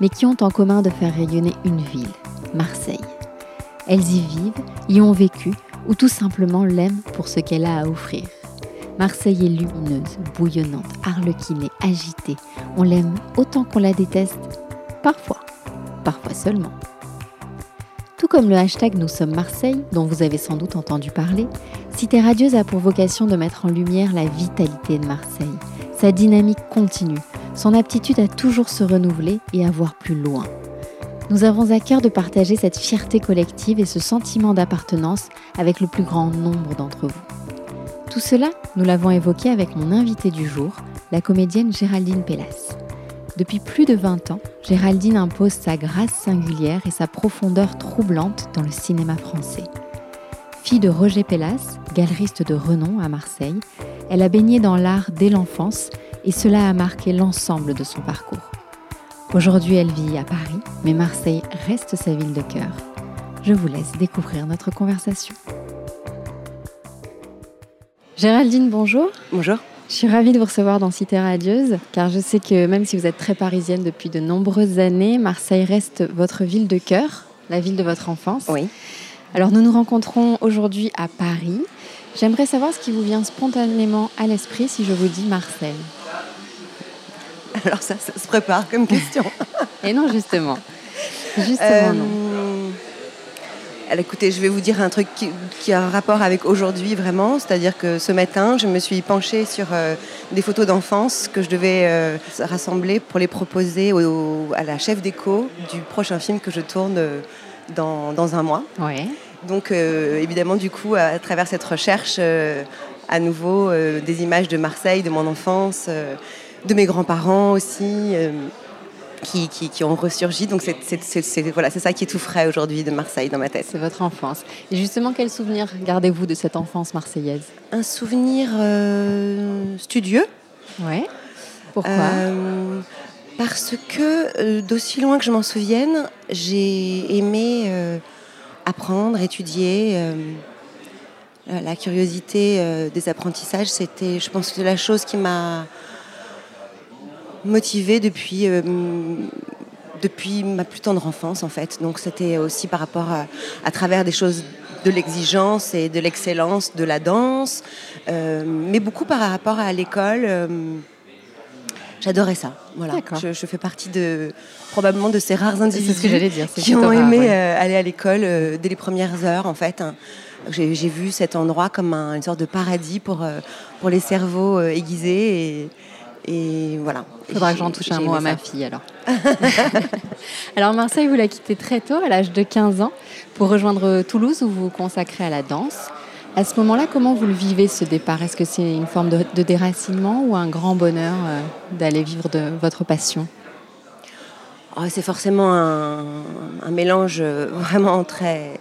mais qui ont en commun de faire rayonner une ville, Marseille. Elles y vivent, y ont vécu ou tout simplement l'aiment pour ce qu'elle a à offrir. Marseille est lumineuse, bouillonnante, arlequinée, agitée. On l'aime autant qu'on la déteste, parfois parfois seulement. Tout comme le hashtag Nous sommes Marseille, dont vous avez sans doute entendu parler, Cité Radieuse a pour vocation de mettre en lumière la vitalité de Marseille, sa dynamique continue, son aptitude à toujours se renouveler et à voir plus loin. Nous avons à cœur de partager cette fierté collective et ce sentiment d'appartenance avec le plus grand nombre d'entre vous. Tout cela, nous l'avons évoqué avec mon invité du jour, la comédienne Géraldine Pellas. Depuis plus de 20 ans, Géraldine impose sa grâce singulière et sa profondeur troublante dans le cinéma français. Fille de Roger Pellas, galeriste de renom à Marseille, elle a baigné dans l'art dès l'enfance et cela a marqué l'ensemble de son parcours. Aujourd'hui, elle vit à Paris, mais Marseille reste sa ville de cœur. Je vous laisse découvrir notre conversation. Géraldine, bonjour. Bonjour. Je suis ravie de vous recevoir dans Cité Radieuse, car je sais que même si vous êtes très parisienne depuis de nombreuses années, Marseille reste votre ville de cœur, la ville de votre enfance. Oui. Alors nous nous rencontrons aujourd'hui à Paris. J'aimerais savoir ce qui vous vient spontanément à l'esprit si je vous dis Marseille. Alors ça, ça se prépare comme question. Et non, justement. Justement, non. Euh, alors, écoutez, je vais vous dire un truc qui, qui a un rapport avec aujourd'hui vraiment, c'est-à-dire que ce matin, je me suis penchée sur euh, des photos d'enfance que je devais euh, rassembler pour les proposer au- au- à la chef d'écho du prochain film que je tourne dans, dans un mois. Ouais. Donc euh, évidemment, du coup, à travers cette recherche, à nouveau, des images de Marseille, de mon enfance, de mes grands-parents aussi, euh, qui, qui- qui ont ressurgi. Donc c'est c'est- c'est- voilà, c'est ça qui est tout frais aujourd'hui de Marseille dans ma tête. C'est votre enfance. Et justement, quel souvenir gardez-vous de cette enfance marseillaise? Un souvenir euh, studieux. Ouais. Pourquoi? Euh, parce que euh, d'aussi loin que je m'en souvienne, j'ai aimé apprendre, étudier. la- curiosité des apprentissages, c'était, je pense, que la chose qui m'a motivée depuis, euh, depuis ma plus tendre enfance, en fait. Donc, c'était aussi par rapport à, à travers des choses de l'exigence et de l'excellence de la danse, euh, mais beaucoup par rapport à l'école. euh, J'adorais ça. Voilà. Je, je fais partie de probablement de ces rares individus ce que j'allais dire. c'est qui ont rare, aimé ouais. euh, aller à l'école dès les premières heures en fait. hein. J'ai vu cet endroit comme un- une sorte de paradis pour, pour les cerveaux aiguisés et, et voilà. Faudra Et que j'en touche un mot à ça. ma fille alors. alors Marseille, vous la quittez très tôt, à l'âge de 15 ans, pour rejoindre Toulouse où vous vous consacrez à la danse. À ce moment-là, comment vous le vivez ce départ? Est-ce que c'est une forme de, de déracinement ou un grand bonheur euh, d'aller vivre de votre passion? Oh, c'est forcément un, un mélange euh, vraiment très,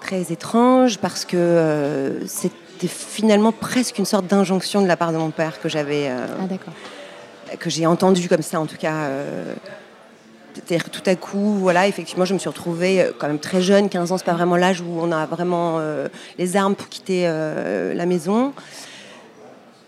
très étrange parce que euh, c'était finalement presque une sorte d'injonction de la part de mon père que j'avais euh, Ah que j'ai entendu comme ça en tout cas. euh, C'est-à-dire tout à coup, voilà, effectivement, je me suis retrouvée euh, quand même très jeune, 15 ans, c'est pas vraiment l'âge où on a vraiment euh, les armes pour quitter euh, la maison.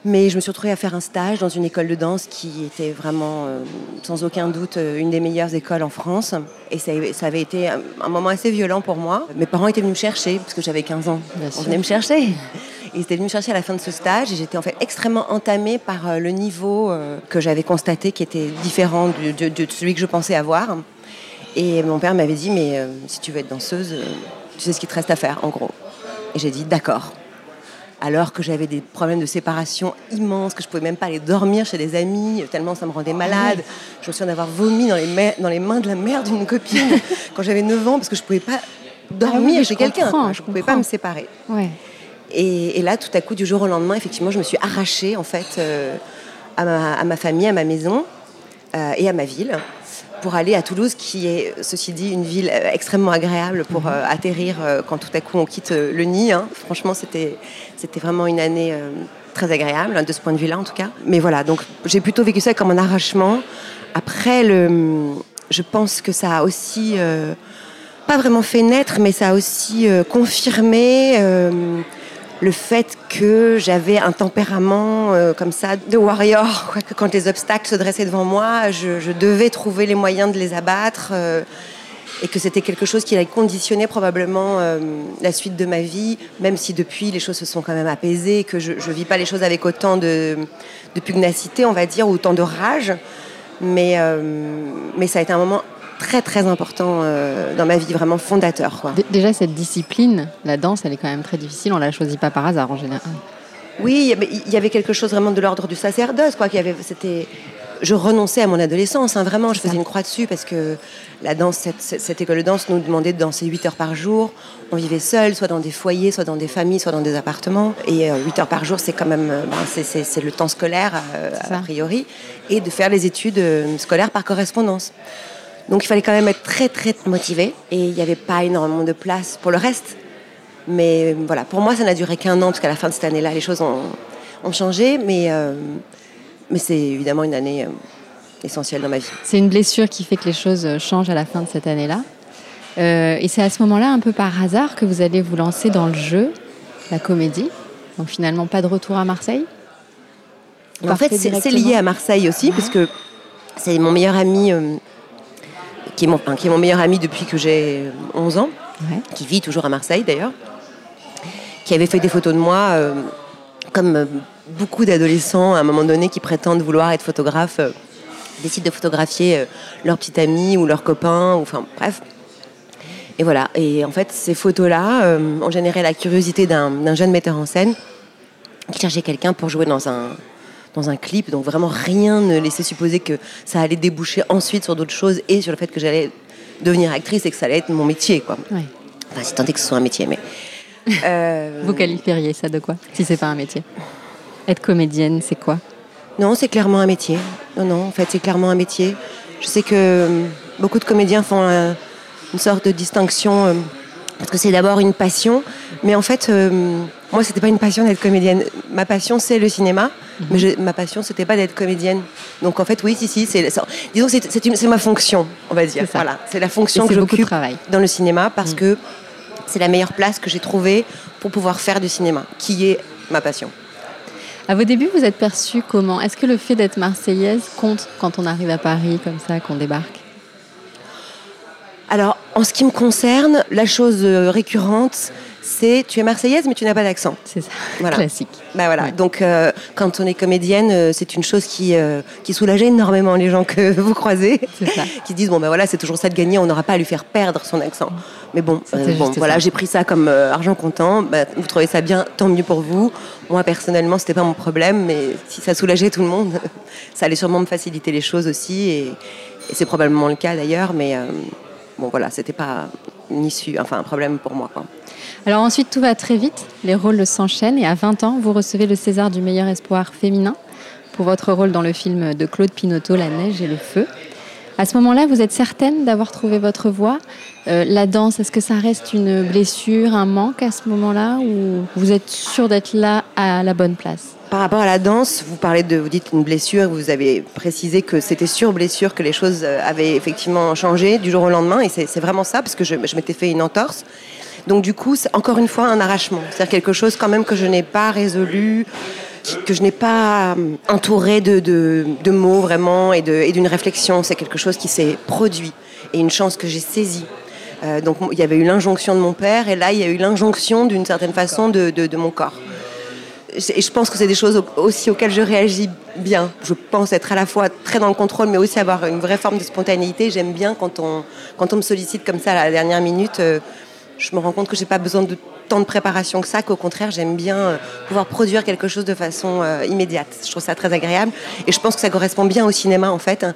Mais je me suis retrouvée à faire un stage dans une école de danse qui était vraiment, euh, sans aucun doute, une des meilleures écoles en France. Et ça, ça avait été un, un moment assez violent pour moi. Mes parents étaient venus me chercher, parce que j'avais 15 ans. Bien On sûr. venait me chercher. Ils étaient venus me chercher à la fin de ce stage et j'étais en fait extrêmement entamée par euh, le niveau euh, que j'avais constaté qui était différent de, de- de celui que je pensais avoir. Et mon père m'avait dit, mais euh, si tu veux être danseuse, euh, tu sais ce qu'il te reste à faire, en gros. Et j'ai dit, d'accord. Alors que j'avais des problèmes de séparation immenses, que je pouvais même pas aller dormir chez des amis, tellement ça me rendait malade. Je me souviens d'avoir vomi dans les, ma- dans les mains de la mère d'une copine quand j'avais 9 ans, parce que je pouvais pas dormir oui, je chez quelqu'un. je Je pouvais comprends. pas me séparer. Ouais. Et, et là, tout à coup, du jour au lendemain, effectivement, je me suis arrachée en fait euh, à, ma, à ma famille, à ma maison euh, et à ma ville. pour aller à Toulouse, qui est, ceci dit, une ville euh, extrêmement agréable pour euh, atterrir quand tout à coup on quitte le nid. Hein. Franchement, c'était vraiment une année très agréable, hein, de ce point de vue-là en tout cas. Mais voilà, donc j'ai plutôt vécu ça comme un arrachement. Après, le, je pense que ça a aussi, pas vraiment fait naître, mais ça a aussi confirmé le fait que j'avais un tempérament euh, comme ça de warrior, que quand les obstacles se dressaient devant moi, je, devais trouver les moyens de les abattre, euh, et que c'était quelque chose qui allait conditionner probablement euh, la suite de ma vie, même si depuis les choses se sont quand même apaisées, que je ne vis pas les choses avec autant de, de, pugnacité, on va dire, ou autant de rage. Mais, mais ça a été un moment très très important euh, dans ma vie, vraiment fondateur. Déjà, cette discipline, la danse, elle est quand même très difficile. On la choisit pas par hasard en général. Oui, il y avait quelque chose vraiment de l'ordre du sacerdoce, quoi. avait, c'était, je renonçais à mon adolescence, hein, vraiment. Je faisais une croix dessus parce que la danse, cette, école de danse nous demandait de danser 8 heures par jour. On vivait seul, soit dans des foyers, soit dans des familles, soit dans des appartements. Et 8 euh, heures par jour, c'est quand même, euh, ben, c'est, le temps scolaire a priori, et de faire les études scolaires par correspondance. Donc il fallait quand même être très très motivé et il n'y avait pas énormément de place pour le reste. Mais voilà, pour moi ça n'a duré qu'un an parce qu'à la fin de cette année-là les choses ont, changé, mais, euh, mais c'est évidemment une année euh, essentielle dans ma vie. C'est une blessure qui fait que les choses changent à la fin de cette année-là. Euh, et c'est à ce moment-là, un peu par hasard, que vous allez vous lancer dans le jeu, la comédie. Donc finalement pas de retour à Marseille? En fait, c'est lié à Marseille aussi, parce que c'est mon meilleur ami qui est mon, qui est mon meilleur ami depuis que j'ai 11 ans, qui vit toujours à Marseille d'ailleurs, qui avait fait des photos de moi, euh, comme euh, beaucoup d'adolescents à un moment donné qui prétendent vouloir être photographes, euh, décident de photographier leur petit ami ou leur copain, ou, enfin bref. Et voilà, et en fait ces photos-là ont généré la curiosité d'un jeune metteur en scène qui cherchait quelqu'un pour jouer dans un, dans un clip. Donc vraiment rien ne laissait supposer que ça allait déboucher ensuite sur d'autres choses et sur le fait que j'allais devenir actrice et que ça allait être mon métier. Quoi. Enfin, si tant est que ce soit un métier. Mais, euh... Vous qualifieriez ça de quoi si c'est pas un métier? Être comédienne, c'est quoi? Non, c'est clairement un métier. Non, non, en fait, c'est clairement un métier. Je sais que euh, beaucoup de comédiens font euh, une sorte de distinction euh, parce que c'est d'abord une passion, mais en fait, moi, c'était pas une passion d'être comédienne. Ma passion, c'est le cinéma. Mais ma passion, c'était pas d'être comédienne. Donc en fait, oui, si, si, c'est, disons c'est, ma fonction, on va dire. Voilà, c'est la fonction que j'occupe dans le cinéma parce mm. que c'est la meilleure place que j'ai trouvée pour pouvoir faire du cinéma, qui est ma passion. À vos débuts, vous êtes perçue comment? Est-ce que le fait d'être marseillaise compte quand on arrive à Paris comme ça, qu'on débarque? Alors, en ce qui me concerne, la chose euh, récurrente, c'est tu es marseillaise mais tu n'as pas d'accent. C'est ça, classique. Bah voilà. Donc euh, quand on est comédienne, euh, c'est une chose qui, euh, qui soulage énormément les gens que vous croisez, qui disent bon ben voilà c'est toujours ça de gagner, on n'aura pas à lui faire perdre son accent. Mais bon, bon voilà j'ai pris ça comme argent comptant. Bah, vous trouvez ça bien, tant mieux pour vous. Moi personnellement c'était pas mon problème, mais si ça soulageait tout le monde, ça allait sûrement me faciliter les choses aussi et, et c'est probablement le cas d'ailleurs, mais bon voilà c'était pas une issue, enfin un problème pour moi. Alors ensuite, tout va très vite, les rôles s'enchaînent et à 20 ans, vous recevez le César du meilleur espoir féminin pour votre rôle dans le film de Claude Pinoteau, La neige et le feu. À ce moment-là, vous êtes certaine d'avoir trouvé votre voie euh, La danse, est-ce que ça reste une blessure, un manque à ce moment-là ou vous êtes sûre d'être là à la bonne place? Par rapport à la danse, vous parlez de, vous dites une blessure, vous avez précisé que c'était sur blessure que les choses euh, avaient effectivement changé du jour au lendemain, et c'est vraiment ça, parce que je, m'étais fait une entorse. Donc du coup, c'est encore une fois un arrachement. C'est-à-dire quelque chose quand même que je n'ai pas résolu, que je n'ai pas euh, entouré de, mots vraiment et d'une réflexion. C'est quelque chose qui s'est produit et une chance que j'ai saisie. Euh, donc il y avait eu l'injonction de mon père et là il y a eu l'injonction d'une certaine façon de, mon corps. Et je pense que c'est des choses aussi auxquelles je réagis bien. Je pense être à la fois très dans le contrôle, mais aussi avoir une vraie forme de spontanéité. J'aime bien quand on, quand on me sollicite comme ça à la dernière minute. Euh, je me rends compte que j'ai pas besoin de tant de préparation que ça, qu'au contraire, j'aime bien euh, pouvoir produire quelque chose de façon euh, immédiate. Je trouve ça très agréable. Et je pense que ça correspond bien au cinéma, en fait, hein,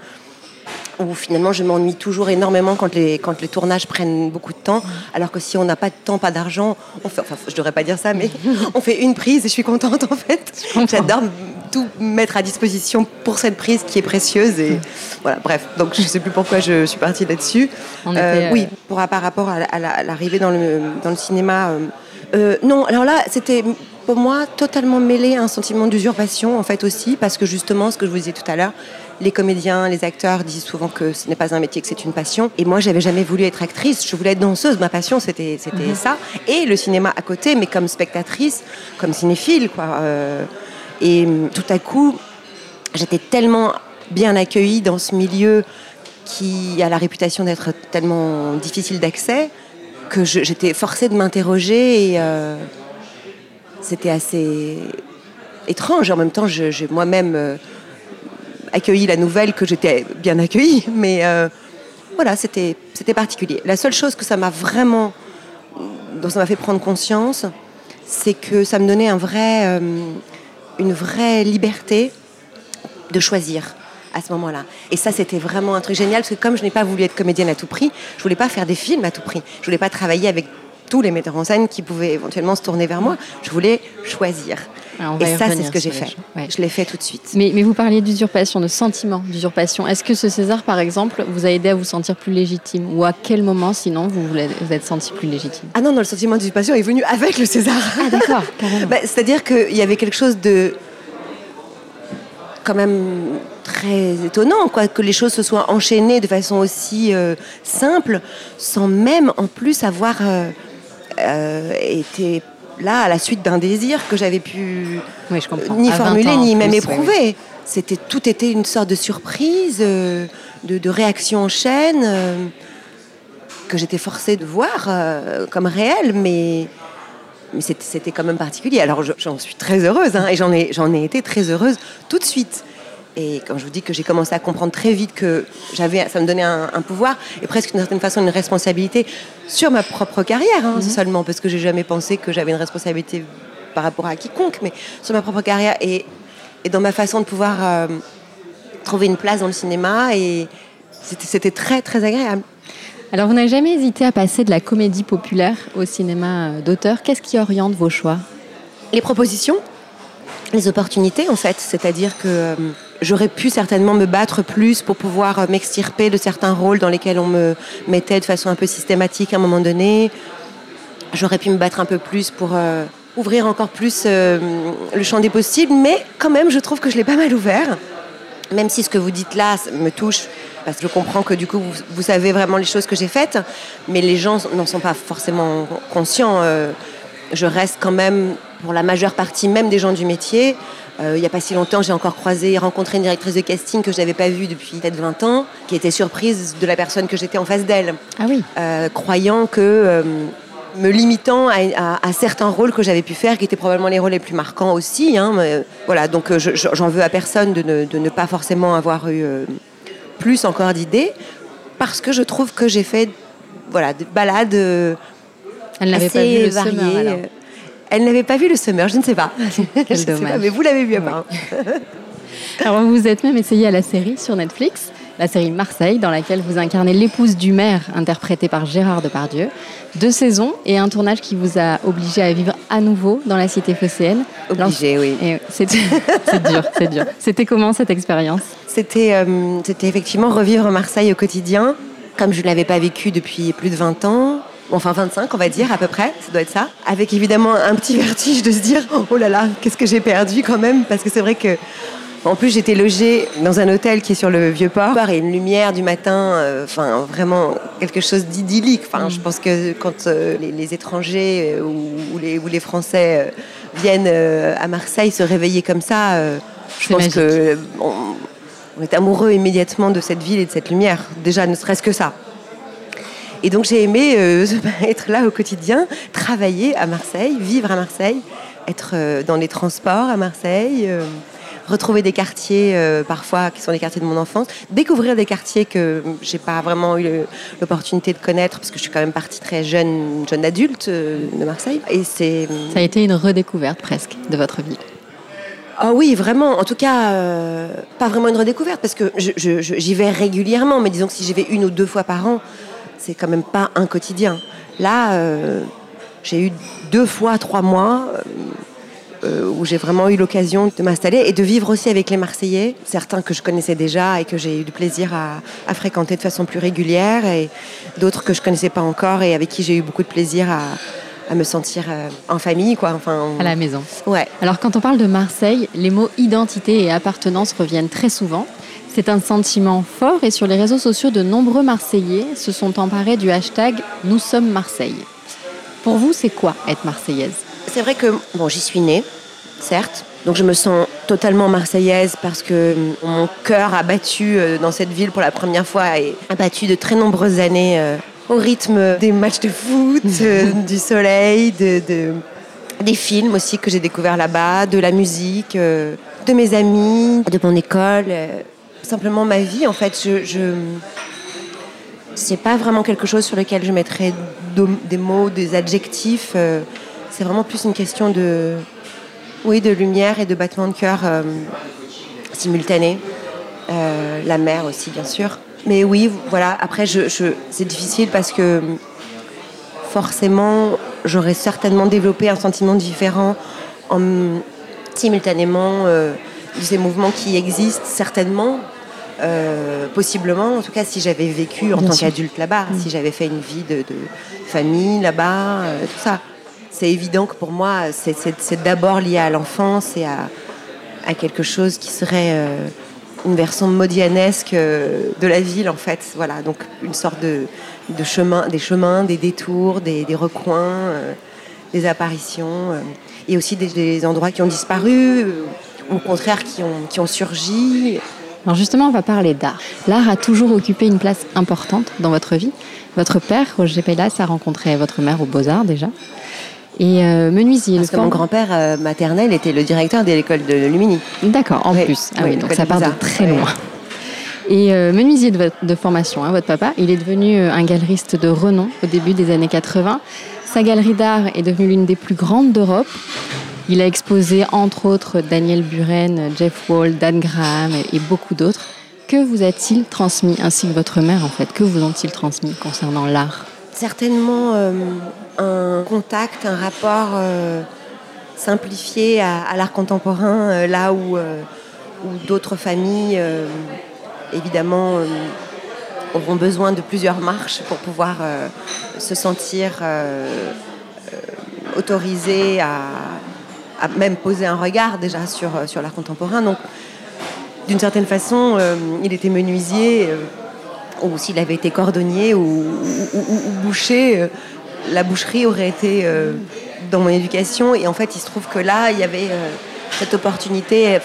où finalement, je m'ennuie toujours énormément quand les, quand les tournages prennent beaucoup de temps. Alors que si on n'a pas de temps, pas d'argent, on fait, enfin, je devrais pas dire ça, mais on fait une prise et je suis contente, en fait. J'adore tout mettre à disposition pour cette prise qui est précieuse. Et voilà, bref, donc je ne sais plus pourquoi je suis partie là-dessus. Euh, oui, pour, par rapport à, l'arrivée dans le, dans le cinéma. non, alors là, c'était pour moi totalement mêlé à un sentiment d'usurpation en fait aussi parce que justement ce que je vous disais tout à l'heure les comédiens, les acteurs disent souvent que ce n'est pas un métier, que c'est une passion. Et moi, j'avais jamais voulu être actrice. Je voulais être danseuse. Ma passion, c'était c'était mhm. ça. Et le cinéma à côté, mais comme spectatrice, comme cinéphile, quoi. Euh. et tout à coup, j'étais tellement bien accueillie dans ce milieu qui a la réputation d'être tellement difficile d'accès que j'étais forcée de m'interroger et euh, c'était assez étrange. En même temps, j'ai moi-même euh, accueilli la nouvelle que j'étais bien accueillie, mais euh, voilà, c'était particulier. La seule chose que ça m'a vraiment, dont ça m'a fait prendre conscience, c'est que ça me donnait un vrai, euh, une vraie liberté de choisir à ce moment-là. Et ça, c'était vraiment un truc génial, parce que comme je n'ai pas voulu être comédienne à tout prix, je voulais pas faire des films à tout prix. Je voulais pas travailler avec tous les metteurs en scène qui pouvaient éventuellement se tourner vers moi. Je voulais choisir. Ah, et ça, c'est ce que j'ai fait. Je l'ai fait tout de suite. Mais, mais vous parliez d'usurpation, de sentiment d'usurpation. Est-ce que ce César, par exemple, vous a aidé à vous sentir plus légitime Ou à quel moment, sinon, vous vous êtes senti plus légitime? Ah non, non, le sentiment d'usurpation est venu avec le César. Ah d'accord, bah, C'est-à-dire qu'il y avait quelque chose de quand même très étonnant, quoi, que les choses se soient enchaînées de façon aussi euh, simple, sans même en plus avoir euh, euh, été là à la suite d'un désir que j'avais pu ni formuler ni même éprouver. C'était tout était une sorte de surprise, euh, de, réaction en chaîne euh, que j'étais forcée de voir euh, comme réelle, mais mais c'était quand même particulier. Alors j'en suis très heureuse hein, et j'en ai j'en ai été très heureuse tout de suite. Et quand je vous dis que j'ai commencé à comprendre très vite que j'avais, ça me donnait un, pouvoir et presque d'une certaine façon une responsabilité sur ma propre carrière, hein, mhm. seulement parce que j'ai jamais pensé que j'avais une responsabilité par rapport à quiconque, mais sur ma propre carrière et, et dans ma façon de pouvoir euh, trouver une place dans le cinéma et c'était très très agréable. Alors vous n'avez jamais hésité à passer de la comédie populaire au cinéma euh, d'auteur. Qu'est-ce qui oriente vos choix? Les propositions, les opportunités en fait, c'est-à-dire que euh, j'aurais pu certainement me battre plus pour pouvoir euh, m'extirper de certains rôles dans lesquels on me mettait de façon un peu systématique à un moment donné. J'aurais pu me battre un peu plus pour euh, ouvrir encore plus euh, le champ des possibles, mais quand même, je trouve que je l'ai pas mal ouvert. Même si ce que vous dites là me touche, parce que je comprends que du coup, vous, savez vraiment les choses que j'ai faites, mais les gens n'en sont pas forcément conscients. je reste quand même, pour la majeure partie même des gens du métier, euh, il n'y a pas si longtemps, j'ai encore croisé et rencontré une directrice de casting que je n'avais pas vue depuis peut-être 20 ans, qui était surprise de la personne que j'étais en face d'elle. Ah oui. Euh, croyant que, euh, me limitant à, certains rôles que j'avais pu faire, qui étaient probablement les rôles les plus marquants aussi. Hein, voilà, donc j'en veux à personne de ne, pas forcément avoir eu plus encore d'idées, parce que je trouve que j'ai fait voilà, des balades. Elle le variées. Elle n'avait pas vu le Summer, je ne sais pas. Quel dommage. mais vous l'avez vu avant. Alors vous vous êtes même essayé à la série sur Netflix, la série Marseille, dans laquelle vous incarnez l'épouse du maire, interprétée par Gérard Depardieu. Deux saisons et un tournage qui vous a obligé à vivre à nouveau dans la cité phocéenne. Obligé, oui. C'est dur, c'est dur. C'était comment cette expérience? Euh, C'était effectivement revivre Marseille au quotidien, comme je ne l'avais pas vécu depuis plus de 20 ans enfin 25 on va dire à peu près, ça doit être ça, avec évidemment un petit vertige de se dire oh là là, qu'est-ce que j'ai perdu quand même, parce que c'est vrai que en plus j'étais logée dans un hôtel qui est sur le vieux port et une lumière du matin, euh, vraiment quelque chose d'idyllique. Enfin, je pense que quand euh, les, étrangers euh, ou, les, ou les Français viennent à Marseille se réveiller comme ça, je pense que on est amoureux immédiatement de cette ville et de cette lumière. Déjà, ne serait-ce que ça. Et donc j'ai aimé euh, être là au quotidien, travailler à Marseille, vivre à Marseille, être euh, dans les transports à Marseille, euh, retrouver des quartiers parfois qui sont les quartiers de mon enfance, découvrir des quartiers que j'ai pas vraiment eu l'opportunité de connaître parce que je suis quand même partie très jeune, jeune adulte de Marseille. Et c'est ça a été une redécouverte presque de votre vie. Ah oui, vraiment. En tout cas, pas vraiment une redécouverte parce que j'y vais régulièrement, mais disons que si j'y vais une ou deux fois par an, c'est quand même pas un quotidien. Là, euh, j'ai eu deux fois trois mois euh, où j'ai vraiment eu l'occasion de m'installer et de vivre aussi avec les Marseillais, certains que je connaissais déjà et que j'ai eu du plaisir à, fréquenter de façon plus régulière, et d'autres que je connaissais pas encore et avec qui j'ai eu beaucoup de plaisir à, à me sentir euh, en famille, quoi. Enfin, à la maison. Ouais. Alors, quand on parle de Marseille, les mots identité et appartenance reviennent très souvent. C'est un sentiment fort et sur les réseaux sociaux, de nombreux Marseillais se sont emparés du hashtag Nous sommes Marseille. Pour vous, c'est quoi être marseillaise? C'est vrai que bon, j'y suis née, certes. Donc je me sens totalement marseillaise parce que mon cœur a battu euh, dans cette ville pour la première fois et a battu de très nombreuses années euh, au rythme des matchs de foot, euh, du soleil, de, des films aussi que j'ai découverts là-bas, de la musique, de mes amis, de mon école simplement ma vie. En fait, je, je c'est pas vraiment quelque chose sur lequel je mettrais des mots, des adjectifs. Euh, c'est vraiment plus une question de, oui, de lumière et de battement de cœur euh, simultané. Euh, la mer aussi, bien sûr. Mais oui, voilà. Après, c'est difficile parce que forcément, j'aurais certainement développé un sentiment différent en simultanément de ces mouvements qui existent certainement euh, possiblement, en tout cas, si j'avais vécu en tant qu'adulte là-bas, mm. si j'avais fait une vie de, famille là-bas, euh, tout ça. C'est évident que pour moi, c'est d'abord lié à l'enfance et à, quelque chose qui serait euh, une version modianesque de la ville, en fait. Voilà, donc une sorte de, chemin, des chemins, des détours, des, recoins, des apparitions, et aussi des, endroits qui ont disparu, au contraire qui ont, qui ont surgi. Alors justement, on va parler d'art. L'art a toujours occupé une place importante dans votre vie. Votre père, Roger Pellas, a rencontré votre mère aux Beaux-Arts déjà. Et euh, menuisier. Parce que mon grand-père euh, maternel était le directeur de l'école de Lumini. D'accord, en plus. Ah oui, donc ça part de très loin. Et euh, menuisier de, de formation, hein, votre papa, il est devenu un galeriste de renom au début des années 80. Sa galerie d'art est devenue l'une des plus grandes d'Europe. Il a exposé entre autres Daniel Buren, Jeff Wall, Dan Graham et beaucoup d'autres. Que vous a-t-il transmis, ainsi que votre mère en fait? Que vous ont-ils transmis concernant l'art? Certainement euh, un contact, un rapport euh, simplifié à, l'art contemporain, euh, là où, où d'autres familles, évidemment, auront besoin de plusieurs marches pour pouvoir se sentir autorisées à a même posé un regard déjà sur, euh, l'art contemporain. Donc, d'une certaine façon, euh, il était menuisier, euh, ou s'il avait été cordonnier ou, boucher, la boucherie aurait été dans mon éducation. Et en fait, il se trouve que là, il y avait cette opportunité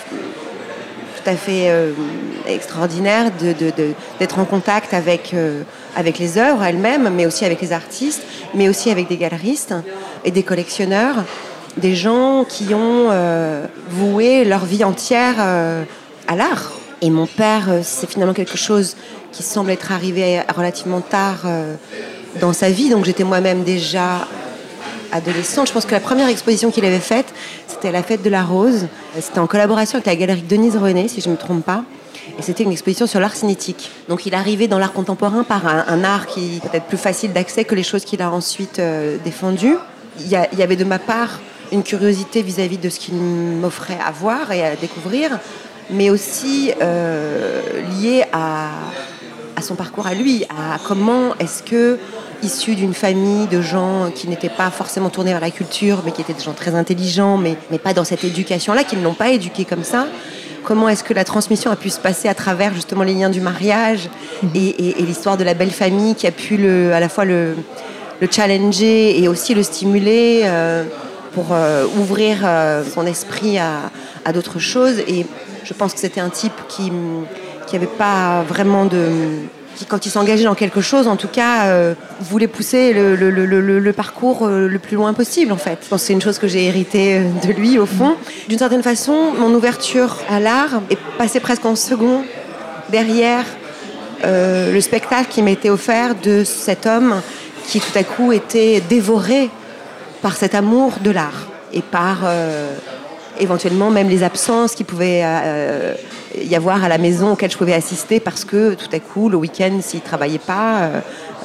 tout à fait extraordinaire d'être en contact avec, avec les œuvres elles-mêmes, mais aussi avec les artistes, mais aussi avec des galeristes et des collectionneurs des gens qui ont euh, voué leur vie entière euh, à l'art. Et mon père, euh, c'est finalement quelque chose qui semble être arrivé relativement tard dans sa vie. Donc j'étais moi-même déjà adolescente. Je pense que la première exposition qu'il avait faite, c'était la Fête de la Rose. C'était en collaboration avec la galerie Denise René, si je ne me trompe pas. Et c'était une exposition sur l'art cinétique. Donc il arrivait dans l'art contemporain par un, art qui est peut-être plus facile d'accès que les choses qu'il a ensuite défendues. Il y, avait de ma part une curiosité vis-à-vis de ce qu'il m'offrait à voir et à découvrir, mais aussi euh, lié à, son parcours à lui, à comment est-ce que, issu d'une famille de gens qui n'étaient pas forcément tournés vers la culture, mais qui étaient des gens très intelligents, mais, mais pas dans cette éducation-là, qui ne l'ont pas éduqué comme ça, comment est-ce que la transmission a pu se passer à travers justement les liens du mariage mhm. et, l'histoire de la belle famille qui a pu le, à la fois le, le challenger et aussi le stimuler. Euh, pour euh, ouvrir euh, son esprit à, d'autres choses. Et je pense que c'était un type qui n'avait pas vraiment de qui, quand il s'engageait dans quelque chose, en tout cas, euh, voulait pousser le, parcours le plus loin possible, en fait. Je pense c'est une chose que j'ai héritée de lui, au fond. D'une certaine façon, mon ouverture à l'art est passée presque en second derrière le spectacle qui été offert de cet homme qui, tout à coup, était dévoré par cet amour de l'art et par, euh, éventuellement même les absences qui pouvaient euh, y avoir à la maison auxquelles je pouvais assister parce que tout à coup, le week-end, s'il ne travaillait pas,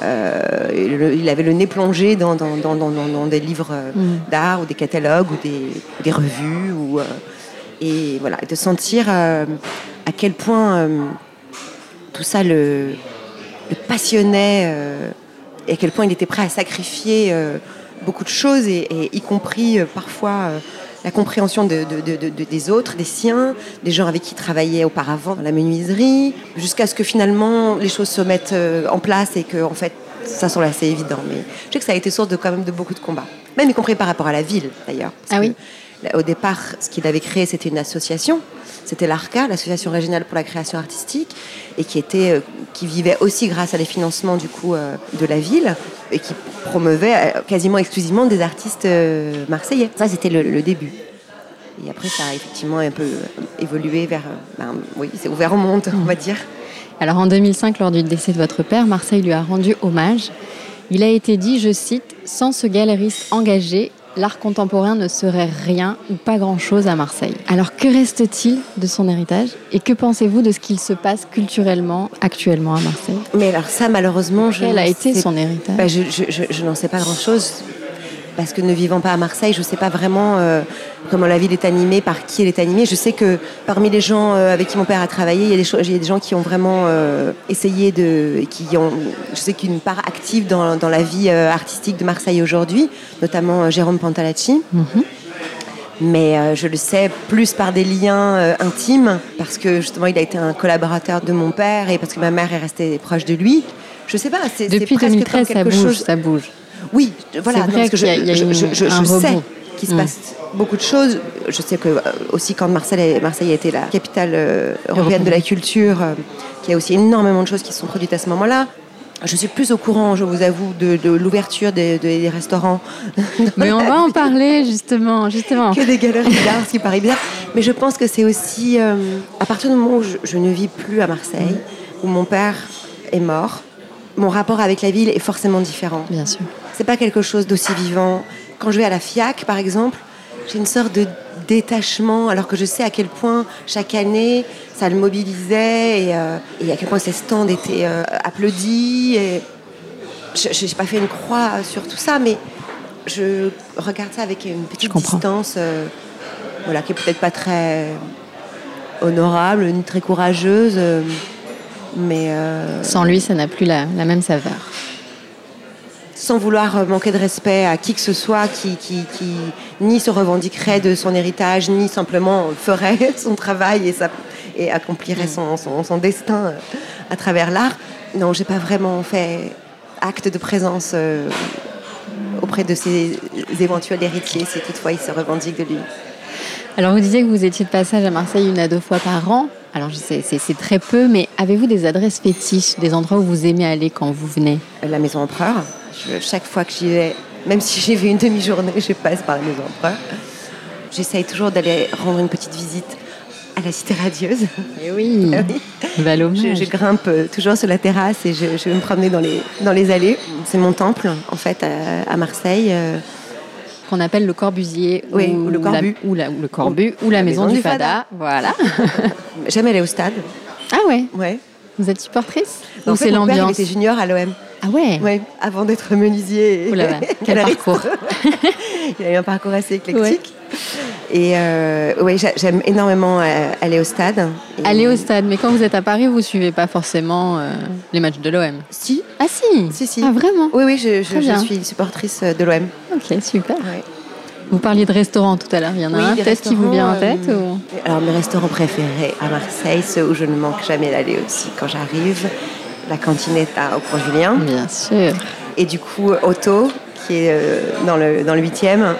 euh, il avait le nez plongé dans, dans, dans, dans des livres mm. d'art ou des catalogues ou des, des revues. Ou, et voilà, de sentir à quel point tout ça le, le passionnait et à quel point il était prêt à sacrifier beaucoup de choses, et, y compris parfois la compréhension de, des autres, des siens, des gens avec qui il travaillait auparavant la menuiserie, jusqu'à ce que finalement les choses se mettent euh, en place et que en fait ça semble assez évident. Mais je sais que ça a été source de quand même de beaucoup de combats, même y compris par rapport à la ville d'ailleurs. Ah oui. Au départ, ce qu'il avait créé, c'était une association. C'était l'ARCA, l'Association régionale pour la création artistique, et qui, était, euh, qui vivait aussi grâce à des financements du coup, euh, de la ville, et qui promeuvait euh, quasiment exclusivement des artistes marseillais. Ça, c'était le, début. Et après, ça a effectivement un peu évolué vers. Ben, oui, c'est ouvert au monde, on va dire. Alors en 2005, lors du décès de votre père, Marseille lui a rendu hommage. Il a été dit, je cite, Sans ce galeriste engagé, l'art contemporain ne serait rien ou pas grand-chose à Marseille. Alors que reste-t-il de son héritage et que pensez-vous de ce qu'il se passe culturellement actuellement à Marseille? Mais alors ça, malheureusement, je quel a été son héritage? Bah, Je, n'en sais pas grand-chose parce que ne vivant pas à Marseille, je ne sais pas vraiment euh, comment la ville est animée, par qui elle est animée. Je sais que parmi les gens euh, avec qui mon père a travaillé, il y a des, il y a des gens qui ont vraiment euh, essayé de, qui ont, je sais qu'une part active dans, dans la vie artistique de Marseille aujourd'hui, notamment Jérôme Pantalacci. Mhm. Mais je le sais plus par des liens intimes, parce que justement il a été un collaborateur de mon père et parce que ma mère est restée proche de lui. Je sais pas. C'est, Depuis 2013, ça bouge, ça bouge. Oui, voilà, parce que je, sais qu'il se mm. passe beaucoup de choses. Je sais que euh, aussi quand Marseille, Marseille a été la capitale euh, européenne de la culture, euh, qu'il y a aussi énormément de choses qui se sont produites à ce moment-là. Je suis plus au courant, je vous avoue, de, l'ouverture des, restaurants. Mais on va en parler justement, justement. Que des galeries d'art, ce qui paraît bizarre. Mais je pense que c'est aussi à partir du moment où je, ne vis plus à Marseille, où mon père est mort, mon rapport avec la ville est forcément différent. Bien sûr c'est pas quelque chose d'aussi vivant. Quand je vais à la FIAC, par exemple, j'ai une sorte de détachement, alors que je sais à quel point chaque année ça le mobilisait et, euh, à quel point ces stands étaient euh, applaudis. Et je n'ai pas fait une croix sur tout ça, mais je regarde ça avec une petite distance, euh, voilà, qui est peut-être pas très honorable ni très courageuse, mais sans lui, ça n'a plus la même saveur sans vouloir euh, manquer de respect à qui que ce soit qui, qui, ni se revendiquerait de son héritage, ni simplement ferait son travail et, et accomplirait son, son, destin euh, à travers l'art. Non, j'ai pas vraiment fait acte de présence euh, auprès de ses éventuels héritiers, si toutefois il se revendique de lui. Alors vous disiez que vous étiez de passage à Marseille une à deux fois par an. Alors je sais, c'est très peu, mais avez-vous des adresses fétiches, des endroits où vous aimez aller quand vous venez? La Maison Empereur chaque fois que j'y vais, même si j'y vais une demi-journée, je passe par la Maison Empereur. J'essaye toujours d'aller rendre une petite visite à la Cité Radieuse. Et eh oui, je, je, grimpe toujours sur la terrasse et je, vais me promener dans les, dans les allées. C'est mon temple, en fait, à, Marseille. Euh. Qu'on appelle le Corbusier oui, ou, le Corbu. ou, la, le Corbu, ou, la, maison, du Fada. Voilà. Jamais aller au stade. Ah ouais Ouais. Vous êtes supportrice? Ou c'est l'ambiance? était junior à l'OM. Ah ouais Oui, avant d'être menuisier. Quel parcours Il a eu un parcours assez éclectique. Et euh, oui, j'aime énormément euh, aller au stade. Aller au stade, mais quand vous êtes à Paris, vous suivez pas forcément euh, les matchs de l'OM Si. Ah si Si, si. Ah vraiment Oui, oui, je, suis supportrice de l'OM. Ok, super. Vous parliez de restaurants tout à l'heure. Il y en a un peut-être qui vous vient en tête ou... Alors, mes restaurants préférés à Marseille, ceux où je ne manque jamais d'aller aussi quand j'arrive, la cantinetta au Pont Julien. Bien sûr. Et du coup, Otto, qui est euh, dans le, dans le 8e,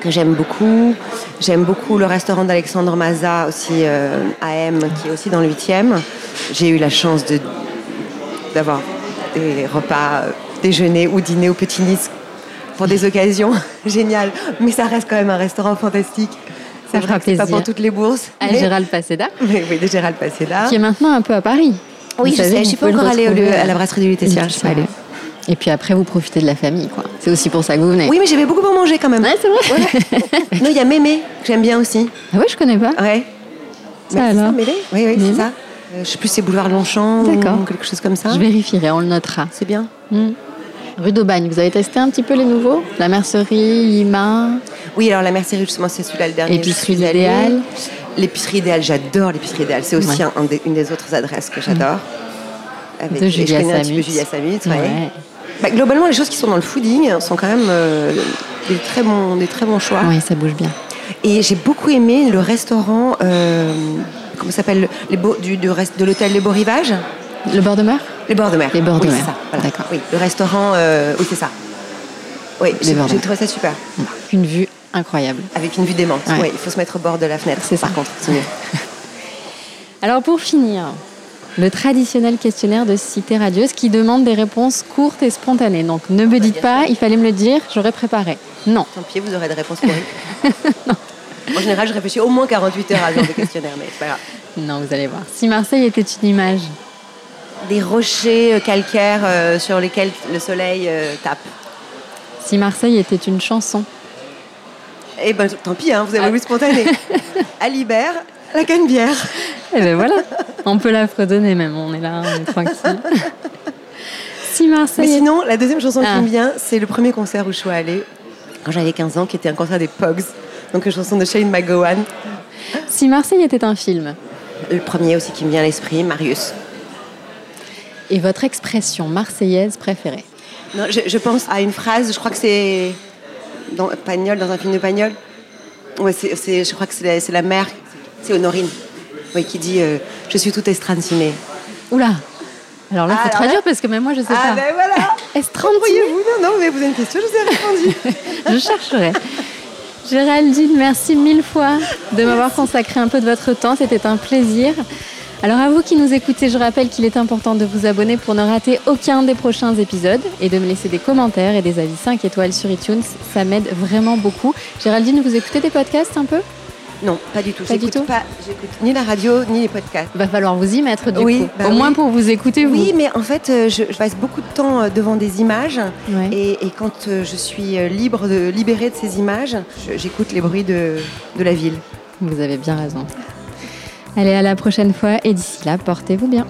que j'aime beaucoup. J'aime beaucoup le restaurant d'Alexandre Maza, aussi euh, AM, qui est aussi dans le 8e. J'ai eu la chance de, d'avoir des repas euh, déjeuner ou dîner au Petit Nice pour des occasions géniales. Mais ça reste quand même un restaurant fantastique. Ça fera plaisir. Pas pour toutes les bourses. À Gérald Paseda. Oui, oui, de Gérald Paseda. Qui est maintenant un peu à Paris. Oui, je sais. Je suis pas encore allée à la brasserie du Lutetia. Je suis pas allée. Et puis après, vous profitez de la famille, quoi. C'est aussi pour ça que vous venez. Oui, mais j'avais beaucoup pour manger quand même. Ouais, c'est vrai. non, il y a Mémé, que j'aime bien aussi. Ah ouais, je connais pas. Ouais. Ça c'est alors Mémé Oui, oui, c'est ça. Euh, je sais plus, c'est Boulevard Longchamp ou quelque chose comme ça. Je vérifierai, on le notera. C'est bien. Hmm. Rue d'Aubagne, vous avez testé un petit peu les nouveaux? La mercerie, Lima, Oui, alors la mercerie, justement, c'est celui-là le dernier. Je suis allée. L'épicerie idéale, j'adore l'épicerie idéale. C'est aussi Ouais. un- un des- une des autres adresses que j'adore. Avec- De Julia peu Julia Samut. ouais. Ouais. Bah, globalement, les choses qui sont dans le fooding sont quand même euh, des, très bons, des très bons choix. Ouais, ça bouge bien. Et j'ai beaucoup aimé le restaurant, euh, comment s'appelle, les beaux, du, de l'hôtel Les Beaux Rivages Le bord de mer? Les bords de mer. Les bords de oui, mer. c'est ça. voilà. D'accord. Oui, le restaurant, euh, oui, c'est ça. Oui, j'ai trouvé ça super. Une vue incroyable. Avec une vue démente. Ouais. Oui, il faut se mettre au bord de la fenêtre. C'est ça. Par contre, c'est mieux. Alors pour finir, le traditionnel questionnaire de Cité Radieuse qui demande des réponses courtes et spontanées. Donc ne me dites pas, il fallait me le dire, j'aurais préparé. Non. Tant pis, vous aurez des réponses pourries. En général, je réfléchis au moins 48 heures à ce de questionnaire, mais c'est pas grave. Non, vous allez voir. Si Marseille était une image, Des rochers euh, calcaires euh, sur lesquels le soleil euh, tape. si Marseille était une chanson, Eh ben, tant pis, hein, vous avez Ah. voulu spontané. Alibert, la canne-bière. eh ben voilà, on peut la fredonner même, on est là, on est tranquille. si Mais Marseille était... sinon, la deuxième chanson Ah. qui me vient, c'est le premier concert où je suis allée quand j'avais 15 ans, qui était un concert des Pogs. Donc une chanson de Shane McGowan. Si Marseille était un film, Le premier aussi qui me vient à l'esprit, Marius. et votre expression marseillaise préférée? Non, je, je pense à une phrase, je crois que c'est dans Pagnol, dans un film de Pagnol. Ouais, c'est, c'est- je crois que c'est la, la mère, c'est Honorine, qui dit euh, Je suis toute estrancinée. Oula Alors là, il Ah, faut traduire là- parce que même moi, je sais Ah pas. ben voilà Estrancinée Non, non, mais vous avez une question, je vous ai répondu. Je chercherai. Géraldine, merci mille fois de m'avoir consacré un peu de votre temps. C'était un plaisir. Alors à vous qui nous écoutez, je rappelle qu'il est important de vous abonner pour ne rater aucun des prochains épisodes et de me laisser des commentaires et des avis 5 étoiles sur iTunes. Ça m'aide vraiment beaucoup. Géraldine, vous écoutez des podcasts un peu? Non, pas du tout. Pas du J'écoute tout pas, j'écoute ni la radio, ni les podcasts. Va falloir vous y mettre du Oui, coup. bah Au oui. moins pour vous écouter vous. Oui, mais en fait, euh, je, je passe beaucoup de temps euh, devant des images. Ouais. Et, et quand euh, je suis libre de libérée de ces images, j'écoute les bruits de, de la ville. Vous avez bien raison. Allez, à la prochaine fois et d'ici là, portez-vous bien.